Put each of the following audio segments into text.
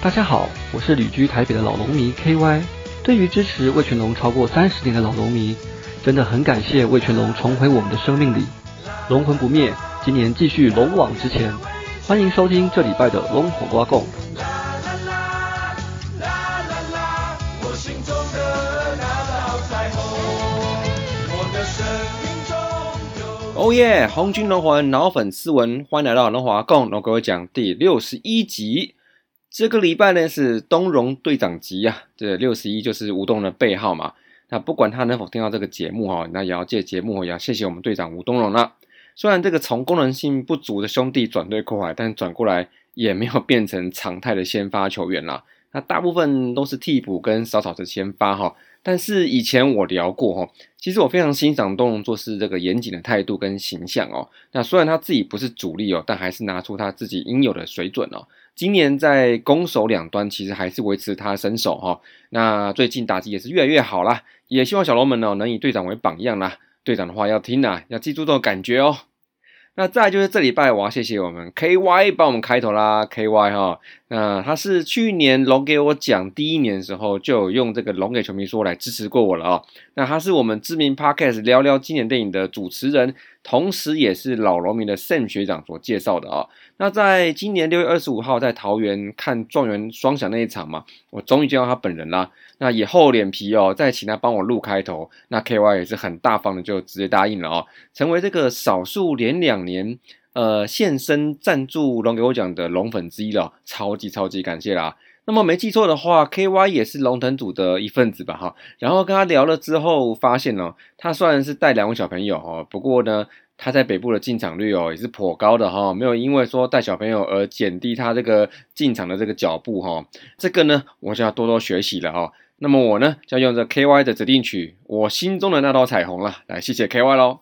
大家好，我是旅居台北的老农迷 KY。对于支持魏全龙超过三十年的老农迷，真的很感谢魏全龙重回我们的生命里，龙魂不灭，今年继续龙往直前。欢迎收听这礼拜的龙火瓜贡。哦耶！红军龙魂脑粉丝文，欢迎来到龙华共龙哥讲第六十一集。这个礼拜呢是东荣队长集啊，这六十一就是吴东的背号嘛。那不管他能否听到这个节目哈，那也要借节目也要谢谢我们队长吴东荣了。虽然这个从功能性不足的兄弟转队过来，但转过来也没有变成常态的先发球员啦。那大部分都是替补跟少少的先发哈。但是以前我聊过哈，其实我非常欣赏东荣做事这个严谨的态度跟形象哦。那虽然他自己不是主力哦，但还是拿出他自己应有的水准哦。今年在攻守两端其实还是维持他身手哈。那最近打击也是越来越好啦，也希望小龙们呢能以队长为榜样啦。队长的话要听呐，要记住这种感觉哦。那再就是这礼拜，我要谢谢我们 K Y 帮我们开头啦，K Y 哈，那他是去年龙给我讲第一年的时候，就有用这个龙给球迷说来支持过我了哦。那他是我们知名 Podcast 聊聊经典电影的主持人，同时也是老农民的盛学长所介绍的啊。那在今年六月二十五号在桃园看状元双响那一场嘛，我终于见到他本人啦。那也厚脸皮哦，再请他帮我录开头。那 K Y 也是很大方的，就直接答应了哦，成为这个少数连两年呃现身赞助龙给我讲的龙粉之一了，超级超级感谢啦。那么没记错的话，K Y 也是龙腾组的一份子吧哈。然后跟他聊了之后，发现哦，他虽然是带两位小朋友哈，不过呢。他在北部的进场率哦也是颇高的哈，没有因为说带小朋友而减低他这个进场的这个脚步哈。这个呢，我就要多多学习了哈。那么我呢，就要用这 K Y 的指定曲，我心中的那道彩虹了。来，谢谢 K Y 喽。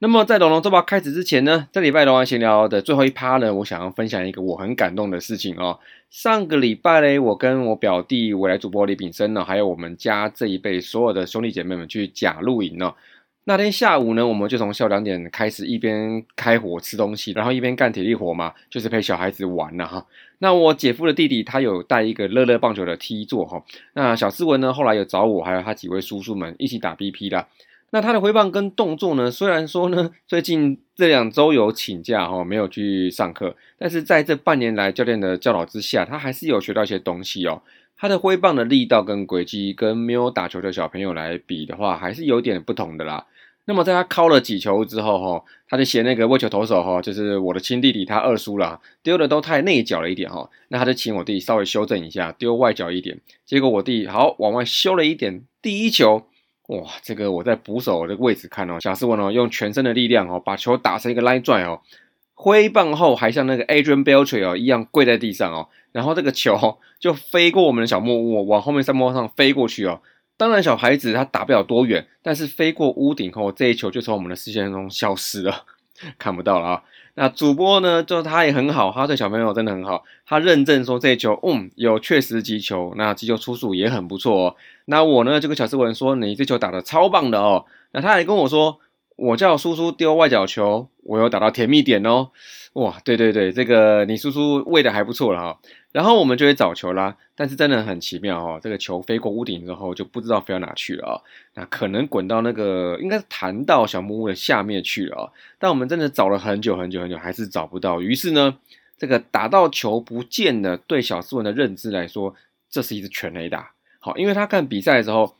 那么在龙龙周报开始之前呢，这礼拜龙王闲聊的最后一趴呢，我想要分享一个我很感动的事情哦。上个礼拜嘞，我跟我表弟未来主播李炳生呢，还有我们家这一辈所有的兄弟姐妹们去假露营呢。那天下午呢，我们就从下午两点开始，一边开火吃东西，然后一边干体力活嘛，就是陪小孩子玩了哈。那我姐夫的弟弟他有带一个乐乐棒球的 T 座哈。那小斯文呢，后来有找我，还有他几位叔叔们一起打 BP 的。那他的挥棒跟动作呢，虽然说呢，最近这两周有请假哈，没有去上课，但是在这半年来教练的教导之下，他还是有学到一些东西哦。他的挥棒的力道跟轨迹，跟没有打球的小朋友来比的话，还是有点不同的啦。那么在他敲了几球之后，哈，他就嫌那个握球投手，哈，就是我的亲弟弟，他二叔了，丢的都太内角了一点，哈，那他就请我弟稍微修正一下，丢外角一点。结果我弟好往外修了一点，第一球，哇，这个我在捕手的位置看哦，贾斯文哦，用全身的力量哦，把球打成一个 line drive 哦，挥棒后还像那个 Adrian Beltre 哦一样跪在地上哦，然后这个球 就飞过我们的小木屋，往后面山坡上飞过去哦。当然，小孩子他打不了多远，但是飞过屋顶后，这一球就从我们的视线中消失了，看不到了啊。那主播呢，就他也很好，他对小朋友真的很好，他认证说这球，嗯，有确实击球，那击球出数也很不错哦。那我呢，就跟小斯文说，你这球打的超棒的哦。那他还跟我说，我叫叔叔丢外角球，我有打到甜蜜点哦。哇，对对对，这个你叔叔喂的还不错了哈。然后我们就会找球啦，但是真的很奇妙哦，这个球飞过屋顶之后就不知道飞到哪去了啊。那可能滚到那个应该是弹到小木屋的下面去了啊。但我们真的找了很久很久很久，还是找不到。于是呢，这个打到球不见了，对小斯文的认知来说，这是一支全垒打。好，因为他看比赛的时候，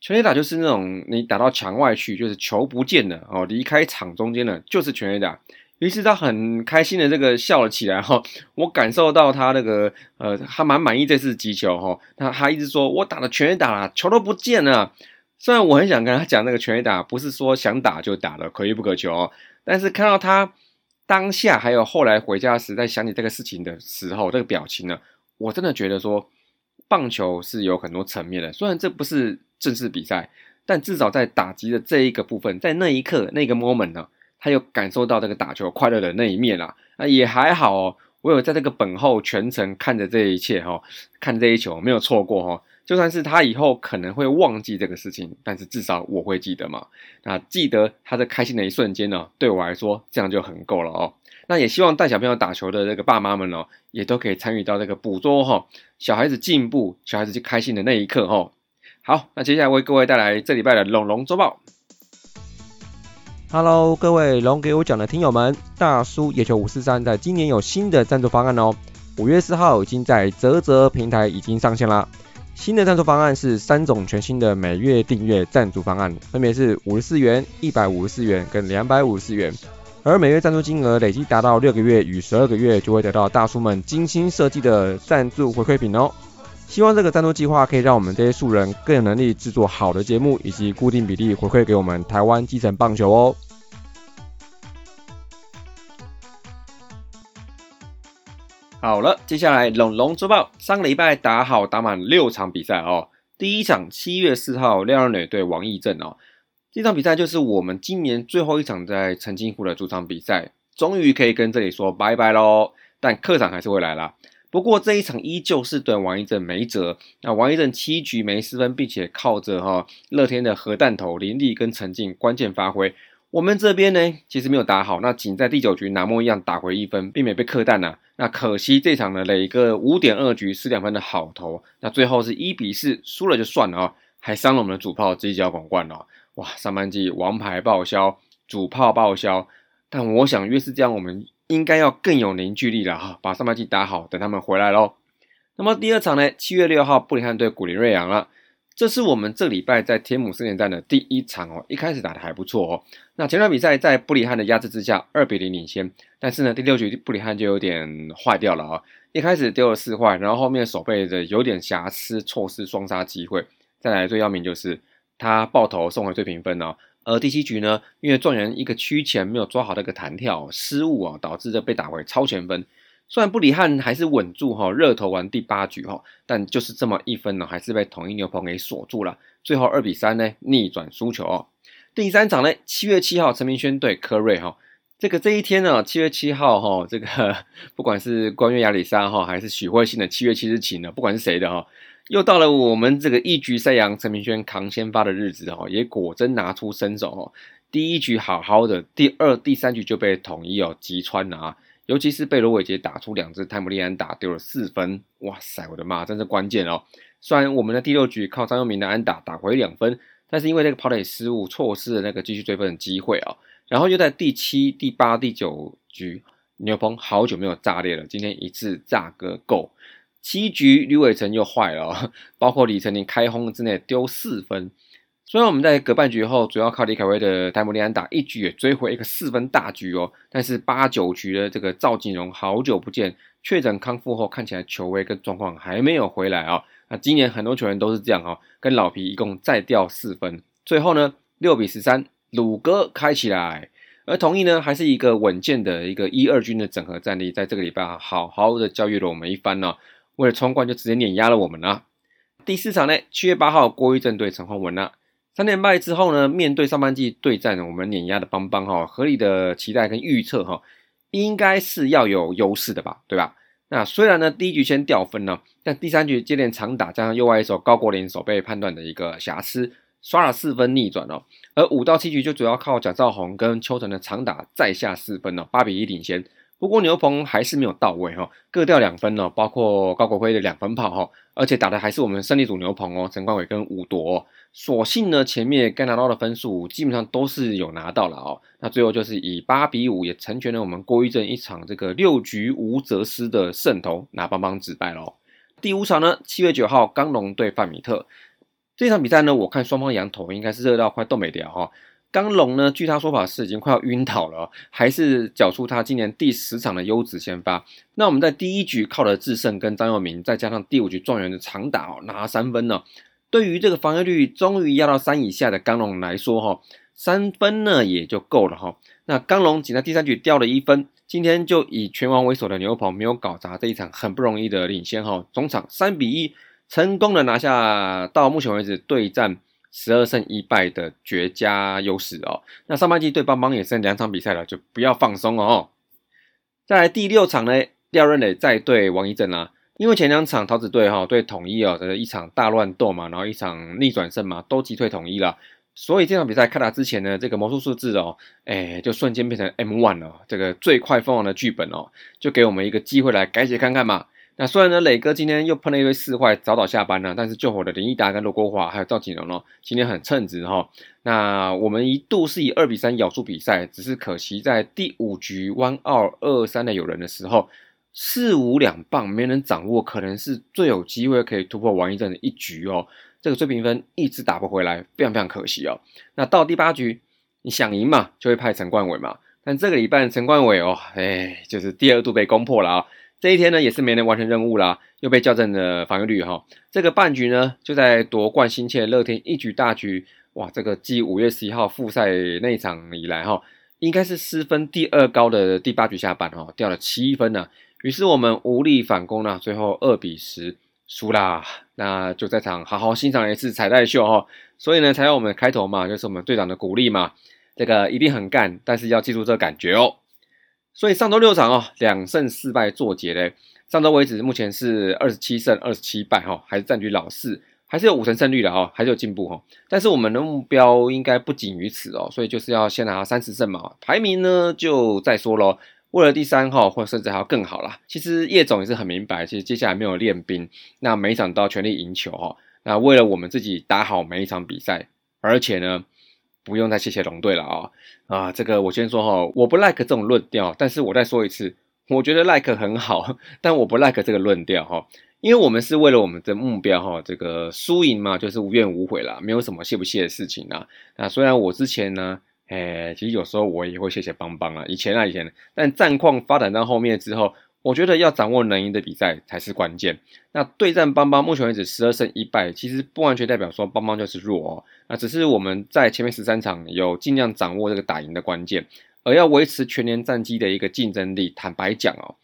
全垒打就是那种你打到墙外去，就是球不见了哦，离开场中间了，就是全垒打。于是他很开心的这个笑了起来哈，我感受到他那个呃，他蛮满意这次击球哈。他他一直说我打了全垒打了，球都不见了。虽然我很想跟他讲那个全垒打不是说想打就打的，可遇不可求哦。但是看到他当下还有后来回家时在想起这个事情的时候，这个表情呢，我真的觉得说棒球是有很多层面的。虽然这不是正式比赛，但至少在打击的这一个部分，在那一刻那个 moment 呢。他有感受到这个打球快乐的那一面啦，啊也还好哦，我有在这个本后全程看着这一切哈，看这一球没有错过哈，就算是他以后可能会忘记这个事情，但是至少我会记得嘛，那记得他的开心的一瞬间呢，对我来说这样就很够了哦。那也希望带小朋友打球的这个爸妈们哦，也都可以参与到这个捕捉哈小孩子进步、小孩子就开心的那一刻哈。好，那接下来为各位带来这礼拜的龙龙周报。Hello，各位龙给我讲的听友们，大叔野球五四三在今年有新的赞助方案哦。五月四号已经在泽泽平台已经上线啦。新的赞助方案是三种全新的每月订阅赞助方案，分别是五十四元、一百五十四元跟两百五十四元。而每月赞助金额累计达到六个月与十二个月，就会得到大叔们精心设计的赞助回馈品哦。希望这个赞助计划可以让我们这些素人更有能力制作好的节目，以及固定比例回馈给我们台湾基层棒球哦。好了，接下来龙龙周报，上个礼拜打好打满六场比赛哦。第一场七月四号廖瑞对王义正哦，这场比赛就是我们今年最后一场在澄清湖的主场比赛，终于可以跟这里说拜拜喽。但客场还是会来啦。不过这一场依旧是对王一正没辙。那王一正七局没失分，并且靠着哈乐天的核弹头林立跟陈进关键发挥。我们这边呢，其实没有打好，那仅在第九局拿莫一样打回一分，并没被客弹呐。那可惜这场呢，磊哥五点二局失两分的好投，那最后是一比四输了就算了啊，还伤了我们的主炮这一脚广冠哦。哇，上半季王牌报销，主炮报销，但我想越是这样，我们应该要更有凝聚力了哈，把上半季打好，等他们回来喽。那么第二场呢，七月六号布里汉对古林瑞阳了。这是我们这礼拜在天母四连战的第一场哦，一开始打的还不错哦。那前场比赛在布里汉的压制之下，二比零领先。但是呢，第六局布里汉就有点坏掉了啊，一开始丢了四坏，然后后面手背的有点瑕疵，错失双杀机会。再来最要命就是他爆头送回最平分哦。而第七局呢，因为状元一个区前没有抓好那个弹跳失误啊，导致这被打回超前分。虽然布里汉还是稳住哈，热投完第八局哈，但就是这么一分呢，还是被统一牛棚给锁住了。最后二比三呢，逆转输球哦。第三场呢，七月七号陈明轩对科瑞哈，这个这一天呢，七月七号哈，这个不管是关于亚里沙哈，还是许慧欣的七月七日晴呢，不管是谁的哈，又到了我们这个一局赛扬陈明轩扛先发的日子哈，也果真拿出身手哦。第一局好好的，第二、第三局就被统一哦击穿了啊。尤其是被罗伟杰打出两支泰姆利安打丢了四分，哇塞，我的妈，真是关键哦！虽然我们的第六局靠张佑铭的安打打回两分，但是因为那个跑垒失误，错失了那个继续追分的机会啊。然后又在第七、第八、第九局，牛棚好久没有炸裂了，今天一次炸个够。七局吕伟成又坏了，包括李成林开轰之内丢四分。虽然我们在隔半局后主要靠李凯威的泰姆利安打一局也追回一个四分大局哦，但是八九局的这个赵锦荣好久不见，确诊康复后看起来球威跟状况还没有回来啊。那今年很多球员都是这样哦，跟老皮一共再掉四分，最后呢六比十三，鲁哥开起来，而同意呢还是一个稳健的一个一二军的整合战力，在这个礼拜啊好好的教育了我们一番呢，为了冲冠就直接碾压了我们啊。第四场呢七月八号郭玉正对陈宏文啊。三连败之后呢，面对上半季对战，我们碾压的邦邦哈，合理的期待跟预测哈，应该是要有优势的吧，对吧？那虽然呢第一局先掉分了，但第三局接连长打加上右外手高国林手被判断的一个瑕疵，刷了四分逆转哦。而五到七局就主要靠蒋兆宏跟邱成的长打再下四分哦，八比一领先。不过牛棚还是没有到位哈，各掉两分哦，包括高国辉的两分炮哈，而且打的还是我们胜利组牛棚哦，陈冠伟跟吴铎。所幸呢，前面该拿到的分数基本上都是有拿到了哦。那最后就是以八比五也成全了我们郭玉正一场这个六局无责失的胜投，拿邦邦止败喽。第五场呢，七月九号刚龙对范米特这场比赛呢，我看双方羊头应该是热到快冻没掉哈。刚龙呢，据他说法是已经快要晕倒了，还是缴出他今年第十场的优质先发。那我们在第一局靠了智胜跟张佑铭，再加上第五局状元的长打哦，拿三分呢。对于这个防御率终于压到三以下的刚龙来说，哈，三分呢也就够了哈。那刚龙仅在第三局掉了一分，今天就以拳王为首的牛棚没有搞砸这一场很不容易的领先哈。总场三比一成功的拿下到目前为止对战十二胜一败的绝佳优势哦。那上半季对邦邦也剩两场比赛了，就不要放松哦。再来第六场呢，廖润磊再对王一正啦。因为前两场桃子队哈对统一哦的一场大乱斗嘛，然后一场逆转胜嘛，都击退统一了。所以这场比赛开打之前呢，这个魔术数字哦，哎，就瞬间变成 M one 了，这个最快封王的剧本哦，就给我们一个机会来改写看看嘛。那虽然呢，磊哥今天又碰了一堆四坏，早早下班了，但是救火的林毅达跟罗国华还有赵景荣哦，今天很称职哈。那我们一度是以二比三咬住比赛，只是可惜在第五局 one 二二三的有人的时候，四五两棒没人掌握，可能是最有机会可以突破王一正的一局哦。这个追平分一直打不回来，非常非常可惜哦。那到第八局，你想赢嘛，就会派陈冠伟嘛。但这个礼拜陈冠伟哦，哎，就是第二度被攻破了啊。这一天呢，也是没能完成任务啦，又被校正了防御率哈。这个半局呢，就在夺冠心切的乐天一局大局，哇，这个继五月十一号复赛那一场以来哈，应该是失分第二高的第八局下半哈，掉了七分呢。于是我们无力反攻了，最后二比十输啦。那就在场好好欣赏一次彩带秀哈。所以呢，才有我们开头嘛，就是我们队长的鼓励嘛，这个一定很干，但是要记住这个感觉哦。所以上周六场哦，两胜四败作结嘞。上周为止，目前是二十七胜二十七败哈，还是占据老四，还是有五成胜率的哈，还是有进步哈。但是我们的目标应该不仅于此哦，所以就是要先拿三十胜嘛。排名呢就再说喽，为了第三号或甚至还要更好啦。其实叶总也是很明白，其实接下来没有练兵，那每一场都要全力赢球哈。那为了我们自己打好每一场比赛，而且呢。不用再谢谢龙队了啊啊！这个我先说哈，我不 like 这种论调，但是我再说一次，我觉得 like 很好，但我不 like 这个论调哈，因为我们是为了我们的目标哈，这个输赢嘛，就是无怨无悔啦，没有什么谢不谢的事情啊。那虽然我之前呢，哎，其实有时候我也会谢谢邦邦啊，以前啊以前，但战况发展到后面之后。我觉得要掌握能赢的比赛才是关键。那对战邦邦，目前为止十二胜一败，其实不完全代表说邦邦就是弱哦。那只是我们在前面十三场有尽量掌握这个打赢的关键，而要维持全年战绩的一个竞争力。坦白讲哦，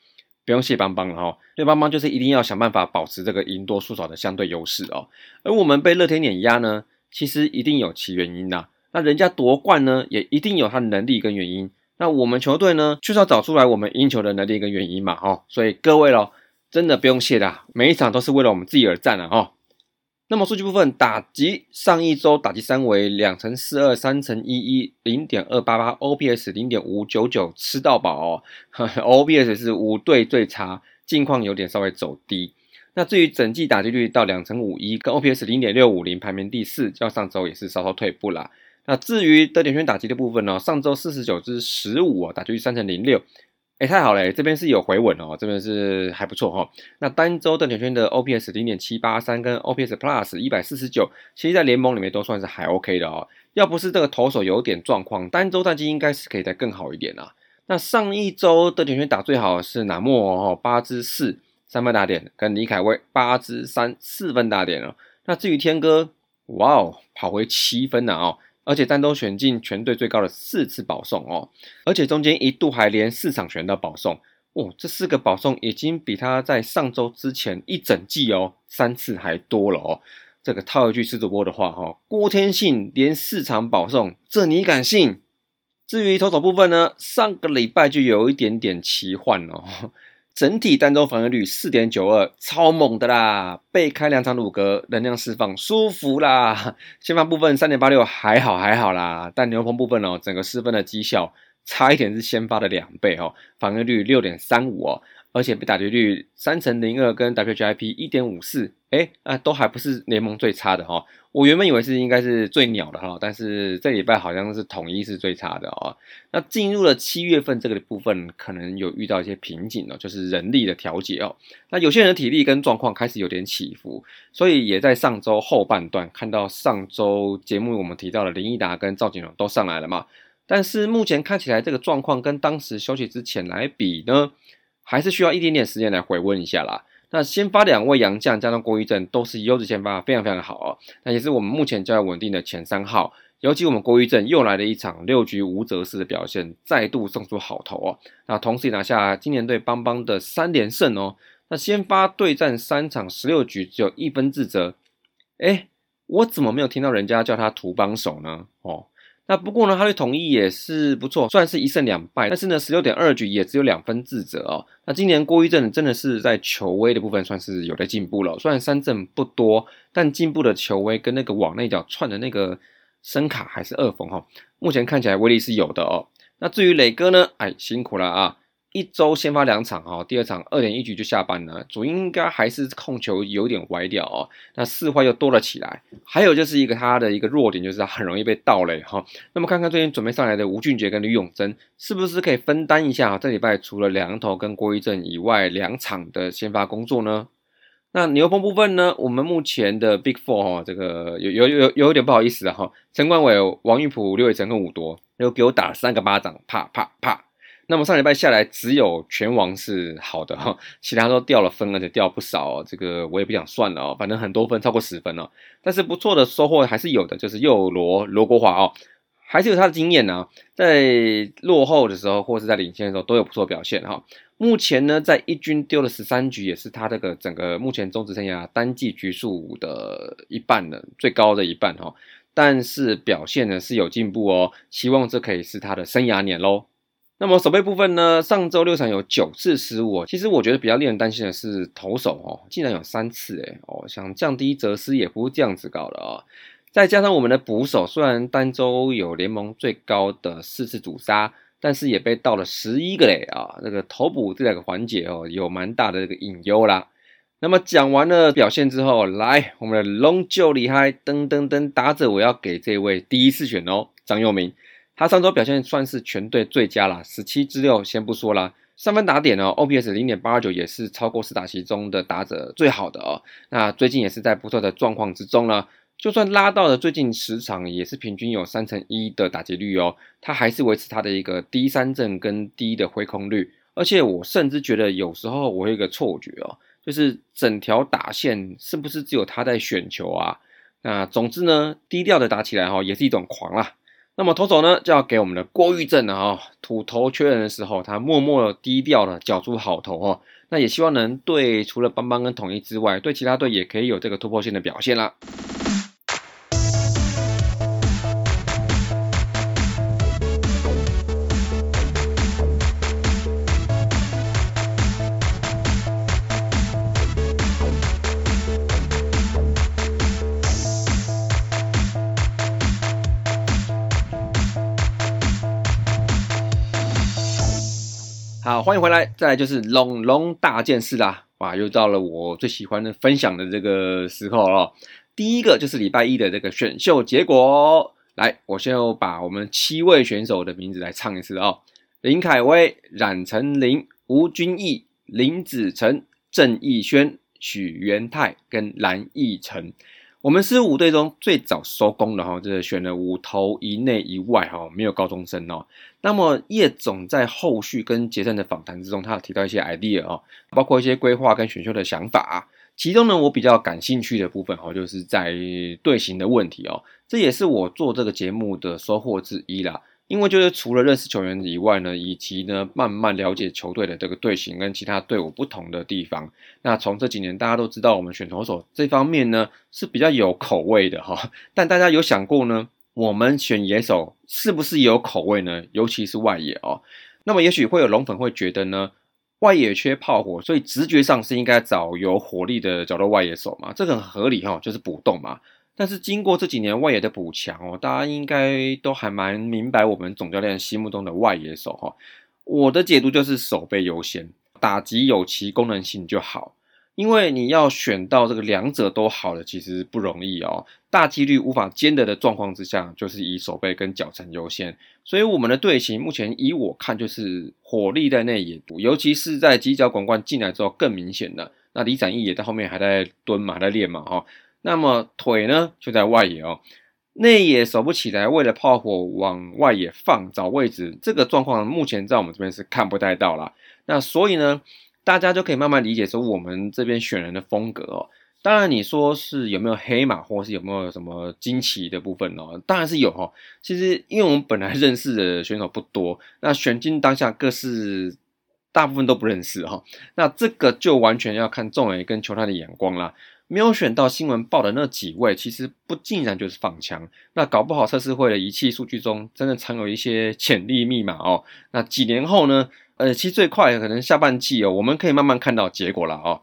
不用谢邦邦了哈，因为邦邦就是一定要想办法保持这个赢多输少的相对优势哦。而我们被乐天碾压呢，其实一定有其原因的。那人家夺冠呢，也一定有他的能力跟原因。那我们球队呢，就是要找出来我们赢球的能力跟原因嘛，哦，所以各位咯，真的不用谢的，每一场都是为了我们自己而战啊哦。那么数据部分，打击上一周打击三围两乘四二三乘一一零点二八八，OPS 零点五九九，吃到饱哦。OPS 是五队最差，近况有点稍微走低。那至于整季打击率到两成五一，跟 OPS 零点六五零排名第四，较上周也是稍稍退步啦。那至于得点圈打击的部分呢？上周四十九支十五啊，打出去三成零六，哎，太好了，这边是有回稳哦，这边是还不错哈。那单周得点圈的 OPS 零点七八三跟 OPS Plus 一百四十九，其实在联盟里面都算是还 OK 的哦。要不是这个投手有点状况，单周战绩应该是可以再更好一点啊。那上一周的点圈打最好是南莫哦，八支四三分打点，跟李凯威八支三四分打点哦。那至于天哥，哇哦，跑回七分了哦。而且单周选进全队最高的四次保送哦，而且中间一度还连四场选到保送哦，这四个保送已经比他在上周之前一整季哦三次还多了哦。这个套一句狮主播的话哈，郭天信连四场保送，这你敢信？至于投手部分呢，上个礼拜就有一点点奇幻哦。整体单周防御率四点九二，超猛的啦！被开两场鲁格，能量释放，舒服啦。先发部分三点八六，还好还好啦。但牛棚部分哦，整个失分的绩效差一点是先发的两倍哦，防御率六点三五哦。而且被打击率三乘零二跟 W G I P 一点五四，哎啊，都还不是联盟最差的哈。我原本以为是应该是最鸟的哈，但是这礼拜好像是统一是最差的哦。那进入了七月份这个部分，可能有遇到一些瓶颈哦，就是人力的调节哦。那有些人的体力跟状况开始有点起伏，所以也在上周后半段看到上周节目我们提到的林毅达跟赵景荣都上来了嘛。但是目前看起来这个状况跟当时休息之前来比呢？还是需要一点点时间来回温一下啦。那先发两位洋将加上郭玉正都是优质先发，非常非常的好哦。那也是我们目前较为稳定的前三号。尤其我们郭玉正又来了一场六局无责式的表现，再度送出好投哦。那同时也拿下今年对邦邦的三连胜哦。那先发对战三场十六局只有一分自责，哎，我怎么没有听到人家叫他图帮手呢？哦。那不过呢，他的统一也是不错，算是一胜两败，但是呢，十六点二局也只有两分自责哦。那今年郭玉正真的是在球威的部分算是有在进步了，虽然三振不多，但进步的球威跟那个往内角串的那个声卡还是二封哈，目前看起来威力是有的哦。那至于磊哥呢？哎，辛苦了啊！一周先发两场哈，第二场二点一局就下班了，主应该还是控球有点歪掉哦。那四坏又多了起来，还有就是一个他的一个弱点，就是他很容易被盗垒哈。那么看看最近准备上来的吴俊杰跟吕永贞，是不是可以分担一下这礼拜除了梁头跟郭一正以外两场的先发工作呢？那牛棚部分呢？我们目前的 Big Four 哈，这个有有有有点不好意思了哈。陈冠伟、王玉普、刘伟成跟武夺又给我打了三个巴掌，啪啪啪。那么上礼拜下来，只有拳王是好的哈，其他都掉了分，而且掉不少。这个我也不想算了哦，反正很多分，超过十分哦。但是不错的收获还是有的，就是右罗罗国华哦，还是有他的经验呢，在落后的时候或是在领先的时候都有不错表现哈。目前呢，在一军丢了十三局，也是他这个整个目前中职生涯单季局数的一半的最高的一半哈。但是表现呢是有进步哦，希望这可以是他的生涯年喽。那么守备部分呢，上周六场有九次失误，其实我觉得比较令人担心的是投手哦，竟然有三次诶哦，想降低责失也不是这样子搞的哦。再加上我们的捕手，虽然单周有联盟最高的四次主杀。但是也被盗了十一个嘞啊！那个投捕这两个环节哦，有蛮大的这个隐忧啦。那么讲完了表现之后，来我们的龙就厉害，噔噔噔，打者我要给这位第一次选哦，张佑明。他上周表现算是全队最佳啦，十七支六，先不说啦，三分打点哦，OPS 零点八二九也是超过四打席中的打者最好的哦。那最近也是在不错的状况之中呢。就算拉到了最近十场，也是平均有三成一的打击率哦，他还是维持他的一个低三振跟低的挥空率，而且我甚至觉得有时候我有一个错觉哦，就是整条打线是不是只有他在选球啊？那总之呢，低调的打起来哈，也是一种狂啦。那么投手呢，就要给我们的郭玉正了哈，土头缺人的时候，他默默低调的缴出好投哦，那也希望能对除了邦邦跟统一之外，对其他队也可以有这个突破性的表现啦。好，欢迎回来。再来就是龙龙大件事啦！哇，又到了我最喜欢的分享的这个时候了。第一个就是礼拜一的这个选秀结果。来，我先要把我们七位选手的名字来唱一次哦：林凯威、冉成林、吴君义、林子成、郑义轩、许元泰跟蓝奕成。我们是五队中最早收工的哈，就是选了五头一内一外哈，没有高中生哦。那么叶总在后续跟杰森的访谈之中，他有提到一些 idea 哦，包括一些规划跟选秀的想法。其中呢，我比较感兴趣的部分哈，就是在队形的问题哦，这也是我做这个节目的收获之一啦。因为就是除了认识球员以外呢，以及呢慢慢了解球队的这个队形跟其他队伍不同的地方。那从这几年大家都知道，我们选投手这方面呢是比较有口味的哈。但大家有想过呢，我们选野手是不是有口味呢？尤其是外野哦。那么也许会有龙粉会觉得呢，外野缺炮火，所以直觉上是应该找有火力的角落外野手嘛，这个很合理哈，就是补洞嘛。但是经过这几年外野的补强哦，大家应该都还蛮明白我们总教练心目中的外野手哈。我的解读就是守备优先，打击有其功能性就好。因为你要选到这个两者都好的，其实不容易哦。大几率无法兼得的状况之下，就是以守备跟脚程优先。所以我们的队形目前以我看就是火力在内野，尤其是在犄角广冠进来之后更明显的。那李展毅也在后面还在蹲嘛，在练嘛哈。那么腿呢，就在外野哦，内野守不起来，为了炮火往外野放找位置，这个状况目前在我们这边是看不太到了。那所以呢，大家就可以慢慢理解说我们这边选人的风格哦。当然你说是有没有黑马，或是有没有什么惊奇的部分哦？当然是有哈。其实因为我们本来认识的选手不多，那选进当下各是大部分都不认识哈。那这个就完全要看众人跟球探的眼光啦。没有选到新闻报的那几位，其实不尽然就是放枪。那搞不好测试会的仪器数据中，真的藏有一些潜力密码哦。那几年后呢？呃，其实最快可能下半季哦，我们可以慢慢看到结果了哦。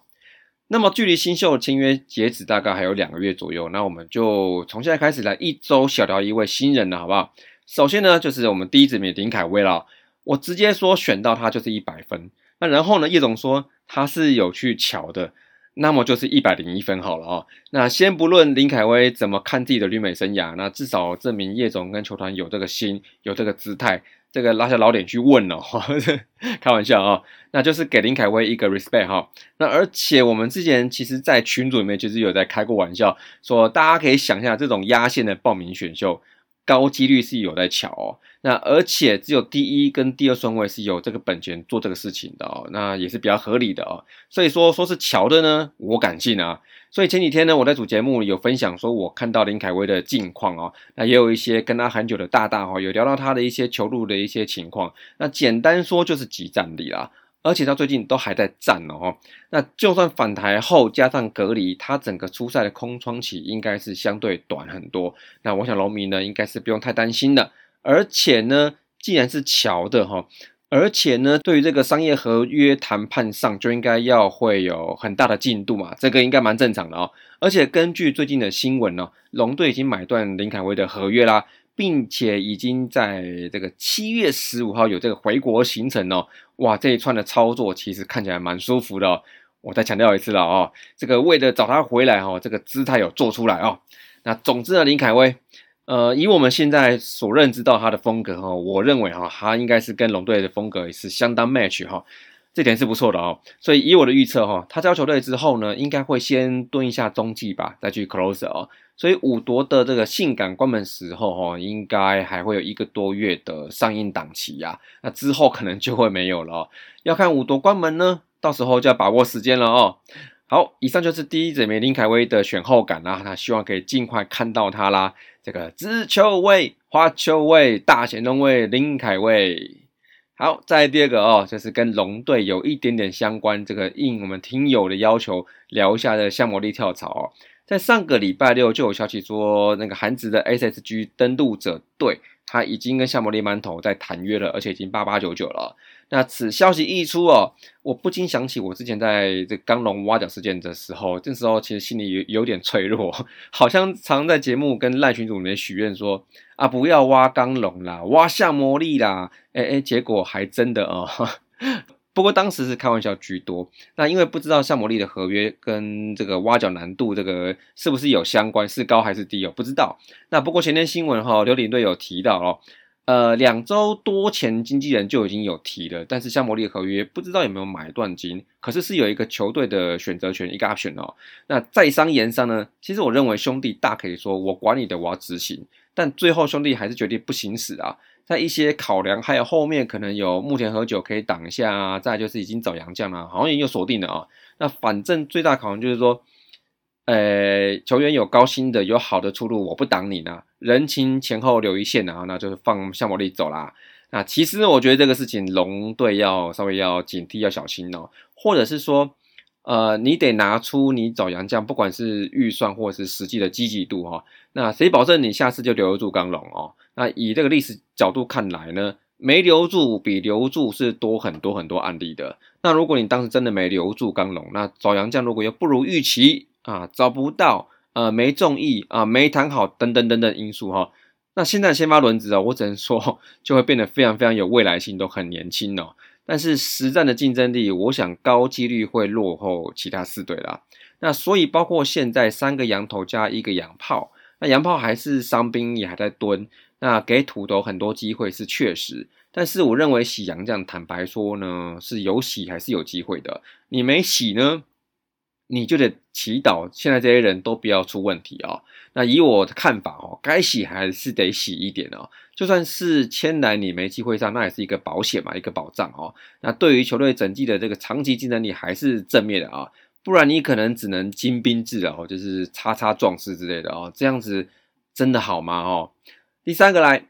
那么距离新秀签约截止大概还有两个月左右，那我们就从现在开始来一周小聊一位新人了，好不好？首先呢，就是我们第一指名林凯威了，我直接说选到他就是一百分。那然后呢，叶总说他是有去瞧的。那么就是一百零一分好了哦。那先不论林凯威怎么看自己的旅美生涯，那至少证明叶总跟球团有这个心，有这个姿态，这个拉下老脸去问了，开玩笑啊，那就是给林凯威一个 respect 哈。那而且我们之前其实，在群组里面其实有在开过玩笑，说大家可以想象这种压线的报名选秀。高几率是有在巧哦，那而且只有第一跟第二顺位是有这个本钱做这个事情的哦，那也是比较合理的哦。所以说说是巧的呢，我敢信啊。所以前几天呢，我在主节目有分享说，我看到林凯威的近况哦，那也有一些跟他很久的大大哦，有聊到他的一些球路的一些情况。那简单说就是集战力啦。而且他最近都还在战哦，那就算反台后加上隔离，他整个出赛的空窗期应该是相对短很多。那我想龙迷呢，应该是不用太担心的。而且呢，既然是乔的哈，而且呢，对于这个商业合约谈判上，就应该要会有很大的进度嘛，这个应该蛮正常的哦。而且根据最近的新闻呢，龙队已经买断林凯威的合约啦。并且已经在这个七月十五号有这个回国行程哦，哇，这一串的操作其实看起来蛮舒服的哦。我再强调一次了哦，这个为了找他回来哦，这个姿态有做出来哦。那总之呢，林凯威，呃，以我们现在所认知到他的风格哈，我认为哈，他应该是跟龙队的风格也是相当 match 哈，这点是不错的哦。所以以我的预测哈，他交球队之后呢，应该会先蹲一下中继吧，再去 closer 哦。所以五夺的这个性感关门时候，哈，应该还会有一个多月的上映档期呀。那之后可能就会没有了。要看五夺关门呢，到时候就要把握时间了哦。好，以上就是第一指名林凯威的选后感啦。那希望可以尽快看到他啦。这个直球位、花球位、大前龙位林凯威。好，再第二个哦，就是跟龙队有一点点相关，这个应我们听友的要求聊一下的夏魔力跳槽哦。在上个礼拜六就有消息说，那个韩职的 SSG 登陆者队，他已经跟夏摩利馒头在谈约了，而且已经八八九九了。那此消息一出哦，我不禁想起我之前在这刚龙挖角事件的时候，这时候其实心里有有点脆弱，好像常在节目跟赖群主里面许愿说啊，不要挖刚龙啦，挖夏魔力啦，哎哎，结果还真的哦。不过当时是开玩笑居多，那因为不知道向魔力的合约跟这个挖角难度这个是不是有相关，是高还是低哦？不知道。那不过前天新闻哈，刘领队有提到哦，呃，两周多前经纪人就已经有提了，但是向魔力的合约不知道有没有买断金，可是是有一个球队的选择权一个 option 哦。那在商言商呢，其实我认为兄弟大可以说我管你的，我要执行，但最后兄弟还是决定不行使啊。在一些考量，还有后面可能有目前喝酒可以挡一下啊，再就是已经找洋将了，好像也有锁定了啊。那反正最大考量就是说，呃，球员有高薪的，有好的出路，我不挡你呢。人情前后留一线啊，那就是放向魔力走啦。那其实我觉得这个事情龙队要稍微要警惕，要小心哦，或者是说。呃，你得拿出你找杨将，不管是预算或是实际的积极度哈。那谁保证你下次就留得住刚龙哦？那以这个历史角度看来呢，没留住比留住是多很多很多案例的。那如果你当时真的没留住刚龙，那找杨将如果又不如预期啊，找不到，呃，没中意啊，没谈好等等等等因素哈，那现在先发轮子啊，我只能说 就会变得非常非常有未来性，都很年轻哦。但是实战的竞争力，我想高几率会落后其他四队啦。那所以包括现在三个羊头加一个洋炮，那洋炮还是伤兵也还在蹲，那给土豆很多机会是确实。但是我认为洗洋将，坦白说呢，是有洗还是有机会的。你没洗呢？你就得祈祷，现在这些人都不要出问题啊。那以我的看法哦，该洗还是得洗一点哦。就算是签来你没机会上，那也是一个保险嘛，一个保障哦。那对于球队整季的这个长期竞争力还是正面的啊。不然你可能只能精兵制哦，就是叉叉壮士之类的哦。这样子真的好吗？哦。第三个来，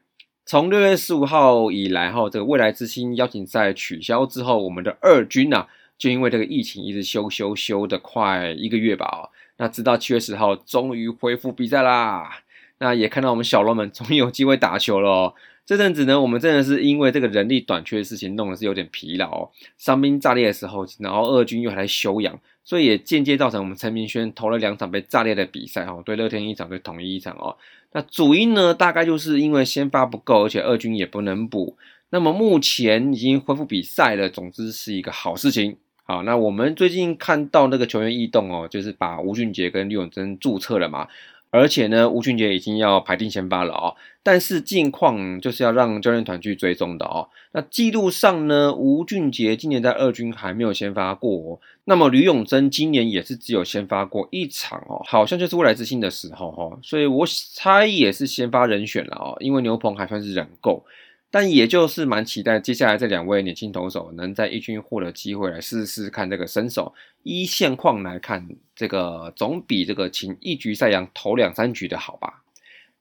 从六月十五号以来哈，这个未来之星邀请赛取消之后，我们的二军呐。就因为这个疫情一直休休休的快一个月吧，那直到七月十号终于恢复比赛啦。那也看到我们小龙们终于有机会打球了哦。这阵子呢，我们真的是因为这个人力短缺的事情，弄的是有点疲劳哦。伤兵炸裂的时候，然后二军又还在休养，所以也间接造成我们陈明轩投了两场被炸裂的比赛哦，对乐天一场，对统一一场哦。那主因呢，大概就是因为先发不够，而且二军也不能补。那么目前已经恢复比赛了，总之是一个好事情。好，那我们最近看到那个球员异动哦，就是把吴俊杰跟李永贞注册了嘛。而且呢，吴俊杰已经要排定先发了哦，但是近况就是要让教练团去追踪的哦。那记录上呢，吴俊杰今年在二军还没有先发过，那么吕永贞今年也是只有先发过一场哦，好像就是未来之星的时候哈，所以我猜也是先发人选了哦，因为牛棚还算是人够。但也就是蛮期待接下来这两位年轻投手能在一军获得机会来试试看这个身手。依现况来看，这个总比这个请一局赛扬投两三局的好吧。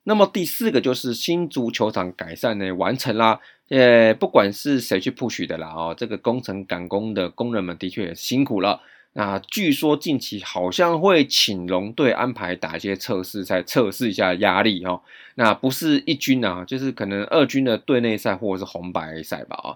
那么第四个就是新足球场改善呢完成啦。呃，不管是谁去 push 的啦哦，这个工程赶工的工人们的确辛苦了。那据说近期好像会请龙队安排打一些测试赛，测试一下压力哦。那不是一军啊，就是可能二军的队内赛或者是红白赛吧啊。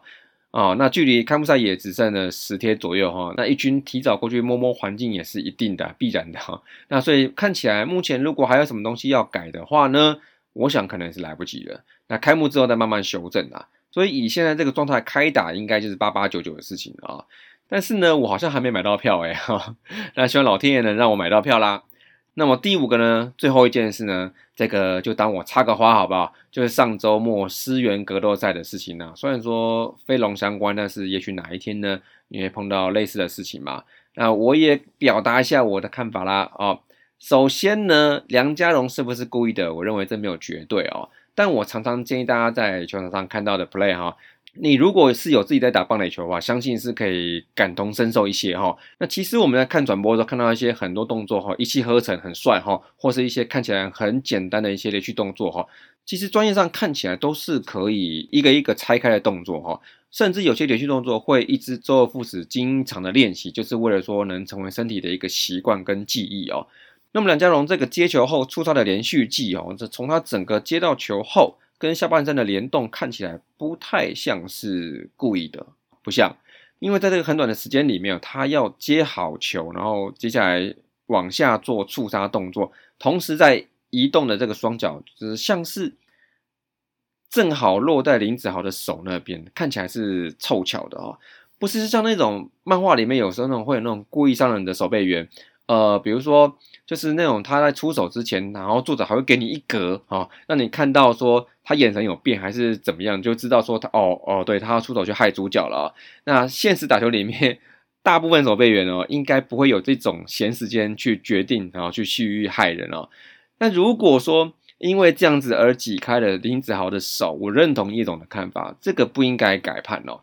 哦，那距离开幕赛也只剩了十天左右哈。那一军提早过去摸摸环境也是一定的必然的哈。那所以看起来目前如果还有什么东西要改的话呢，我想可能是来不及了。那开幕之后再慢慢修正啊。所以以现在这个状态开打，应该就是八八九九的事情啊。但是呢，我好像还没买到票哎哈，那希望老天爷能让我买到票啦。那么第五个呢，最后一件事呢，这个就当我插个花好不好？就是上周末思源格斗赛的事情呢。虽然说飞龙相关，但是也许哪一天呢，你会碰到类似的事情嘛。那我也表达一下我的看法啦。哦，首先呢，梁家荣是不是故意的？我认为这没有绝对哦。但我常常建议大家在球场上看到的 play 哈。你如果是有自己在打棒垒球的话，相信是可以感同身受一些哈。那其实我们在看转播的时候，看到一些很多动作哈，一气呵成，很帅哈，或是一些看起来很简单的一些连续动作哈，其实专业上看起来都是可以一个一个拆开的动作哈。甚至有些连续动作会一直周而复始，经常的练习，就是为了说能成为身体的一个习惯跟记忆哦。那么梁家荣这个接球后出他的连续技哦，这从他整个接到球后。跟下半身的联动看起来不太像是故意的，不像，因为在这个很短的时间里面，他要接好球，然后接下来往下做触杀动作，同时在移动的这个双脚，就是像是正好落在林子豪的手那边，看起来是凑巧的哦，不是像那种漫画里面有时候那种会有那种故意伤人的守备员。呃，比如说，就是那种他在出手之前，然后作者还会给你一格啊，让你看到说他眼神有变还是怎么样，就知道说他哦哦，对他要出手去害主角了。那现实打球里面，大部分守备员哦，应该不会有这种闲时间去决定，然后去蓄意害人哦。那如果说因为这样子而挤开了林子豪的手，我认同叶总的看法，这个不应该改判哦，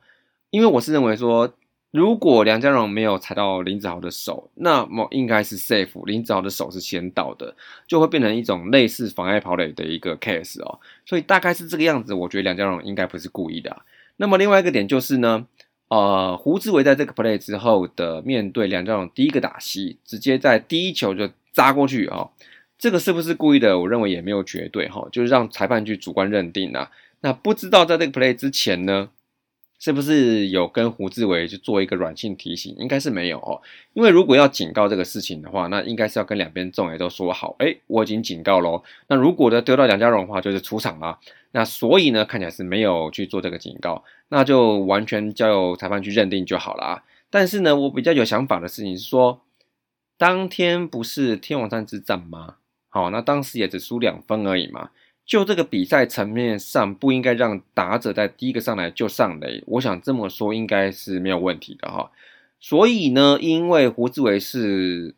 因为我是认为说。如果梁家荣没有踩到林子豪的手，那么应该是 safe，林子豪的手是先到的，就会变成一种类似妨碍跑垒的一个 case 哦。所以大概是这个样子，我觉得梁家荣应该不是故意的。那么另外一个点就是呢，呃，胡志伟在这个 play 之后的面对梁家荣第一个打戏，直接在第一球就扎过去哦，这个是不是故意的？我认为也没有绝对哈，就是让裁判去主观认定啊。那不知道在这个 play 之前呢？是不是有跟胡志伟去做一个软性提醒？应该是没有哦，因为如果要警告这个事情的话，那应该是要跟两边众也都说好，哎，我已经警告喽。那如果呢丢到梁家荣的话，就是出场了。那所以呢，看起来是没有去做这个警告，那就完全交由裁判去认定就好了啊。但是呢，我比较有想法的事情是说，当天不是天王山之战吗？好，那当时也只输两分而已嘛。就这个比赛层面上，不应该让打者在第一个上来就上垒。我想这么说应该是没有问题的哈。所以呢，因为胡志伟是，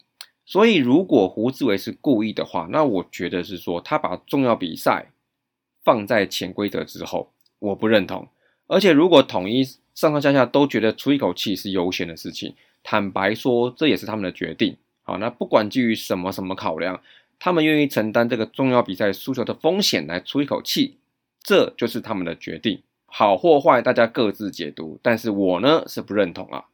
所以如果胡志伟是故意的话，那我觉得是说他把重要比赛放在潜规则之后，我不认同。而且如果统一上上下下都觉得出一口气是优先的事情，坦白说这也是他们的决定。好，那不管基于什么什么考量。他们愿意承担这个重要比赛输球的风险来出一口气，这就是他们的决定。好或坏，大家各自解读。但是我呢是不认同啊。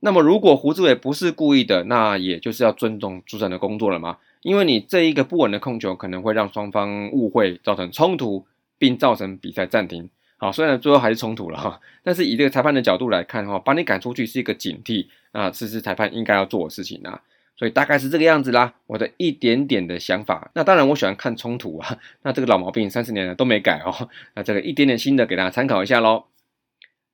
那么如果胡志伟不是故意的，那也就是要尊重主审的工作了吗？因为你这一个不稳的控球可能会让双方误会，造成冲突，并造成比赛暂停。好，虽然最后还是冲突了哈，但是以这个裁判的角度来看的话，把你赶出去是一个警惕啊，这是裁判应该要做的事情啊。所以大概是这个样子啦，我的一点点的想法。那当然我喜欢看冲突啊，那这个老毛病三十年了都没改哦。那这个一点点新的给大家参考一下喽。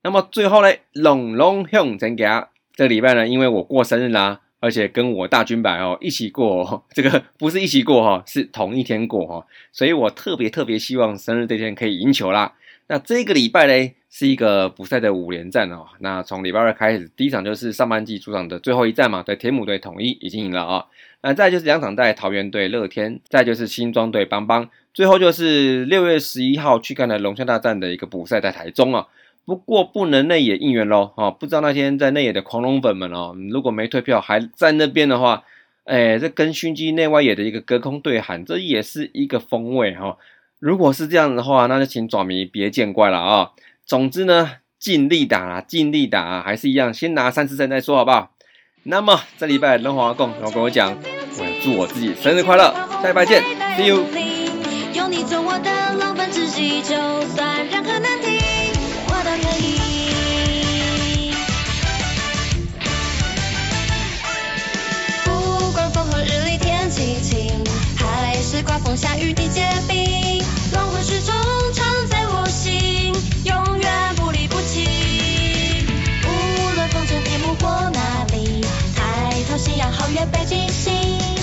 那么最后呢，龙龙向真家这个礼拜呢，因为我过生日啦。而且跟我大军白哦一起过，这个不是一起过哈，是同一天过哈，所以我特别特别希望生日这天可以赢球啦。那这个礼拜呢，是一个补赛的五连战哦。那从礼拜二开始，第一场就是上半季主场的最后一战嘛，对铁姆队统一已经赢了啊。那再就是两场在桃园队乐天，再就是新庄队邦邦，最后就是六月十一号去看的龙象大战的一个补赛在台中啊。不过不能内野应援喽，哦，不知道那天在内野的狂龙粉们哦，如果没退票还在那边的话，哎，这跟勋基内外野的一个隔空对喊，这也是一个风味哈。如果是这样的话，那就请爪迷别见怪了啊。总之呢，尽力打，尽力打，还是一样，先拿三十胜再说，好不好？那么这礼拜龙华共然后跟我讲，我要祝我自己生日快乐，下礼拜见，See you。不管风和日丽天气晴，还是刮风下雨地结冰，北极星。